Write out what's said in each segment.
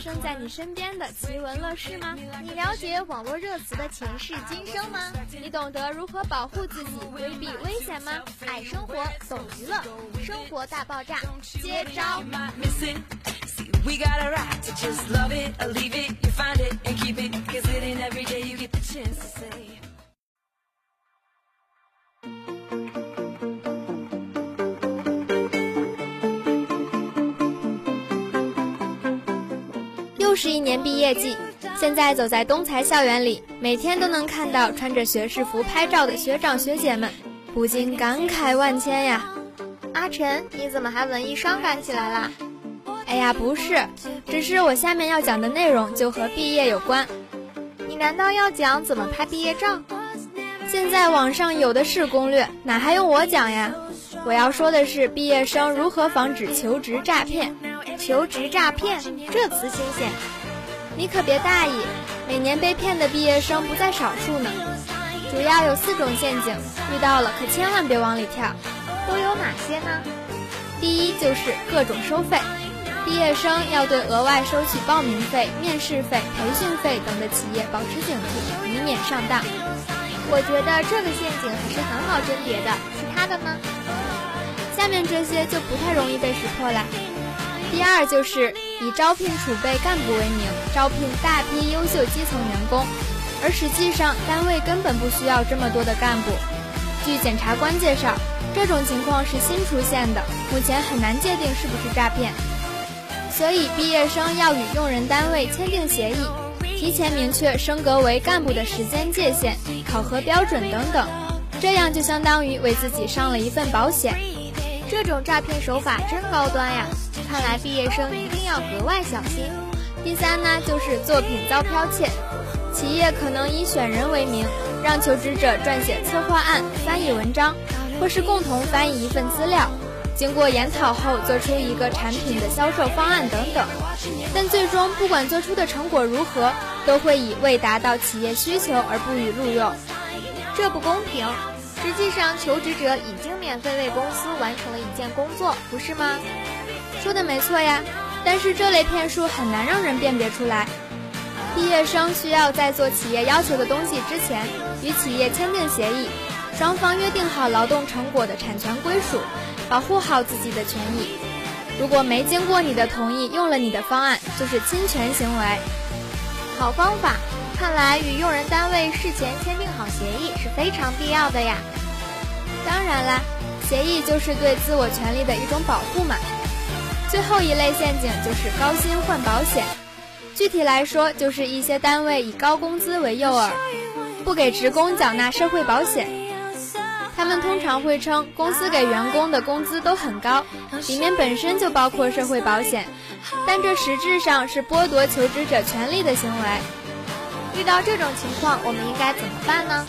生在你身边的奇闻乐事吗？你了解网络热词的前世今生吗？你懂得如何保护自己、规避危险吗？爱生活，懂娱乐，生活大爆炸，接招！又是一年毕业季，现在走在东财校园里，每天都能看到穿着学士服拍照的学长学姐们，不禁感慨万千呀。阿晨，你怎么还文艺伤感起来啦？哎呀，不是，只是我下面要讲的内容就和毕业有关。你难道要讲怎么拍毕业照？现在网上有的是攻略，哪还用我讲呀？我要说的是毕业生如何防止求职诈骗。求职诈骗这词新鲜，你可别大意，每年被骗的毕业生不在少数呢。主要有四种陷阱，遇到了可千万别往里跳。都有哪些呢？第一就是各种收费，毕业生要对额外收取报名费、面试费、培训费等的企业保持警惕，以免上当。我觉得这个陷阱还是很好甄别的，其他的呢？下面这些就不太容易被识破了。第二就是以招聘储备干部为名，招聘大批优秀基层员工，而实际上单位根本不需要这么多的干部。据检察官介绍，这种情况是新出现的，目前很难界定是不是诈骗。所以毕业生要与用人单位签订协议，提前明确升格为干部的时间界限、考核标准等等，这样就相当于为自己上了一份保险。这种诈骗手法真高端呀！看来毕业生一定要格外小心。第三呢，就是作品遭剽窃，企业可能以选人为名，让求职者撰写策划案、翻译文章，或是共同翻译一份资料，经过研讨后做出一个产品的销售方案等等。但最终不管做出的成果如何，都会以未达到企业需求而不予录用，这不公平。实际上，求职者已经免费为公司完成了一件工作，不是吗？说的没错呀，但是这类骗术很难让人辨别出来。毕业生需要在做企业要求的东西之前，与企业签订协议，双方约定好劳动成果的产权归属，保护好自己的权益。如果没经过你的同意用了你的方案，就是侵权行为。好方法，看来与用人单位事前签订好协议是非常必要的呀。当然啦，协议就是对自我权利的一种保护嘛。最后一类陷阱就是高薪换保险，具体来说就是一些单位以高工资为诱饵，不给职工缴纳社会保险。他们通常会称公司给员工的工资都很高，里面本身就包括社会保险，但这实质上是剥夺求职者权利的行为。遇到这种情况，我们应该怎么办呢？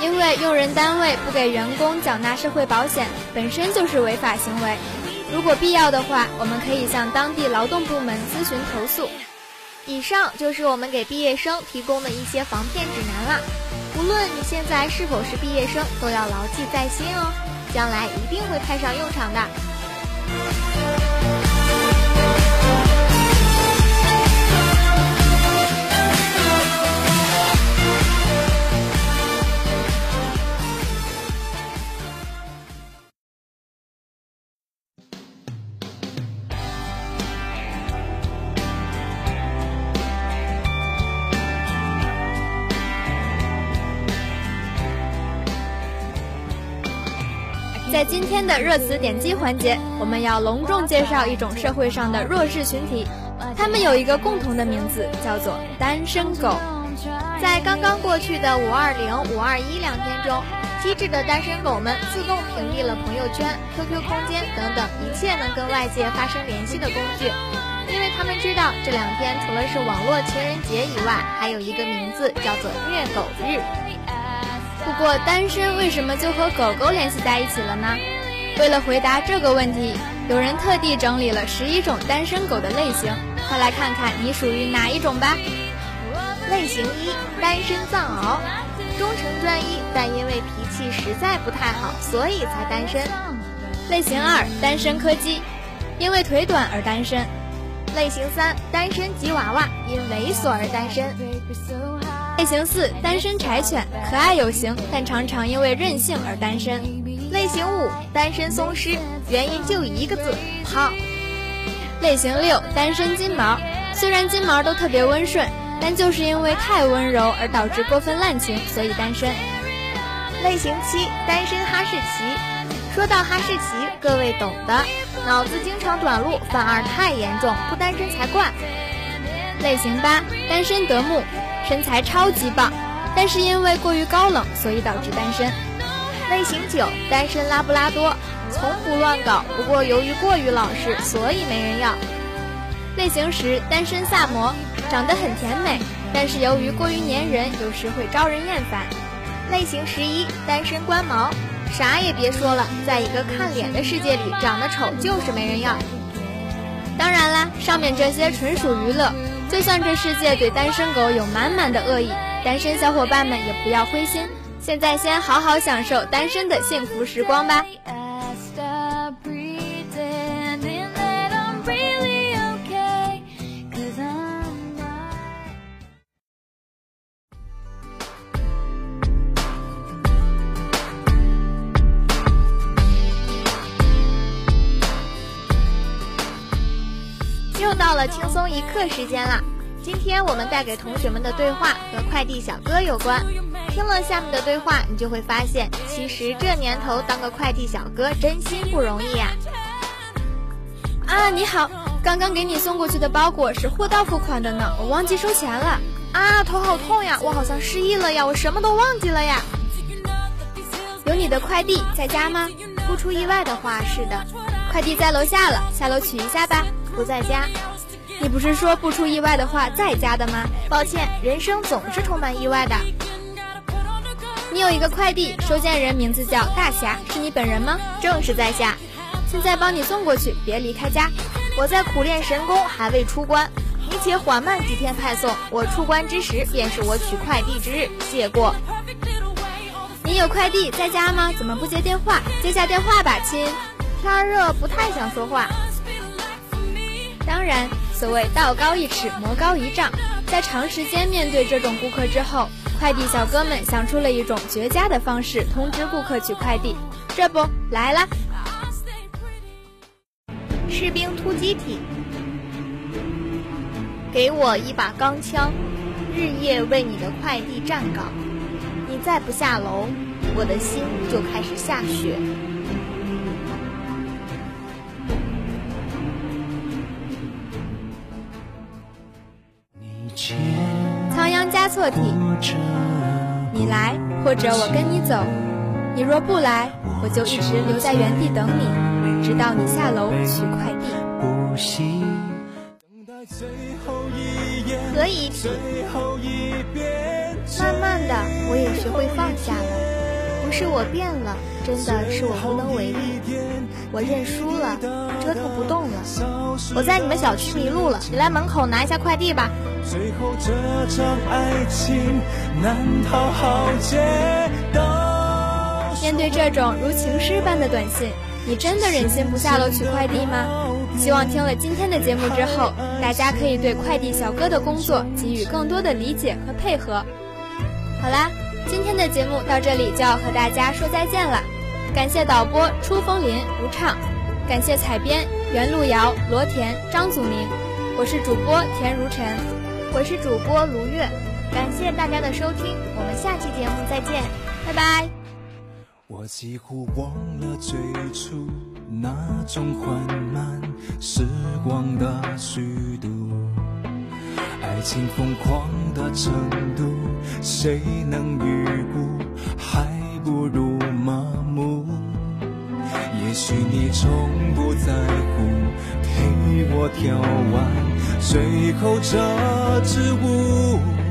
因为用人单位不给员工缴纳社会保险，本身就是违法行为。如果必要的话，我们可以向当地劳动部门咨询投诉。以上就是我们给毕业生提供的一些防骗指南啦。无论你现在是否是毕业生，都要牢记在心哦，将来一定会派上用场的。在今天的热词点击环节，我们要隆重介绍一种社会上的弱势群体，他们有一个共同的名字，叫做单身狗。在刚刚过去的五二零、五二一两天中，机智的单身狗们自动屏蔽了朋友圈、QQ 空间等等一切能跟外界发生联系的工具，因为他们知道这两天除了是网络情人节以外，还有一个名字叫做虐狗日。不过，单身为什么就和狗狗联系在一起了呢？为了回答这个问题，有人特地整理了十一种单身狗的类型，快来看看你属于哪一种吧。类型一：单身藏獒，忠诚专一，但因为脾气实在不太好，所以才单身。类型二：单身柯基，因为腿短而单身。类型三，单身吉娃娃，因猥琐而单身。类型四，单身柴犬，可爱有型，但常常因为任性而单身。类型五，单身松狮，原因就一个字，胖。类型六，单身金毛，虽然金毛都特别温顺，但就是因为太温柔而导致过分滥情，所以单身。类型七，单身哈士奇。说到哈士奇，各位懂的，脑子经常短路，反而太严重，不单身才怪。类型八，单身德牧，身材超级棒，但是因为过于高冷，所以导致单身。类型九，单身拉布拉多，从不乱搞，不过由于过于老实，所以没人要。类型十，单身萨摩，长得很甜美，但是由于过于粘人，有时会招人厌烦。类型十一，单身官毛，啥也别说了，在一个看脸的世界里，长得丑就是没人要。当然啦，上面这些纯属娱乐。就算这世界对单身狗有满满的恶意，单身小伙伴们也不要灰心。现在先好好享受单身的幸福时光吧。又到了轻松一刻时间啦！今天我们带给同学们的对话和快递小哥有关。听了下面的对话，你就会发现，其实这年头当个快递小哥真心不容易呀！啊，你好，刚刚给你送过去的包裹是货到付款的呢，我忘记收钱了。啊，头好痛呀，我好像失忆了呀，我什么都忘记了呀。有你的快递在家吗？不出意外的话，是的。快递在楼下了，下楼取一下吧。不在家。你不是说不出意外的话在家的吗？抱歉，人生总是充满意外的。你有一个快递，收件人名字叫大侠，是你本人吗？正是在下，现在帮你送过去，别离开家。我在苦练神功，还未出关，你且缓慢几天派送。我出关之时，便是我取快递之日。谢过。你有快递在家吗？怎么不接电话？接下电话吧，亲。天热，不太想说话。当然，所谓道高一尺，魔高一丈，在长时间面对这种顾客之后。快递小哥们想出了一种绝佳的方式通知顾客取快递，这不来了。士兵突击体，给我一把钢枪，日夜为你的快递站岗。你再不下楼，我的心就开始下雪。仓央嘉措体，你来或者我跟你走，你若不来，我就一直留在原地等你，直到你下楼取快递。可以体，慢慢的我也学会放下了。不是我变了，真的是我无能为力。我认输了，折腾不动了。我在你们小区迷路了，你来门口拿一下快递吧。面对这种如情诗般的短信，你真的忍心不下楼取快递吗？希望听了今天的节目之后，大家可以对快递小哥的工作给予更多的理解和配合。好啦。今天的节目到这里就要和大家说再见了，感谢导播初风林吴畅，感谢采编袁路遥、罗田、张祖明，我是主播田如晨，我是主播卢月，感谢大家的收听，我们下期节目再见，拜拜。我几乎忘了最初那种缓慢时光的虚度。爱情疯狂的程度，谁能预估？还不如麻木。也许你从不在乎，陪我跳完最后这支舞。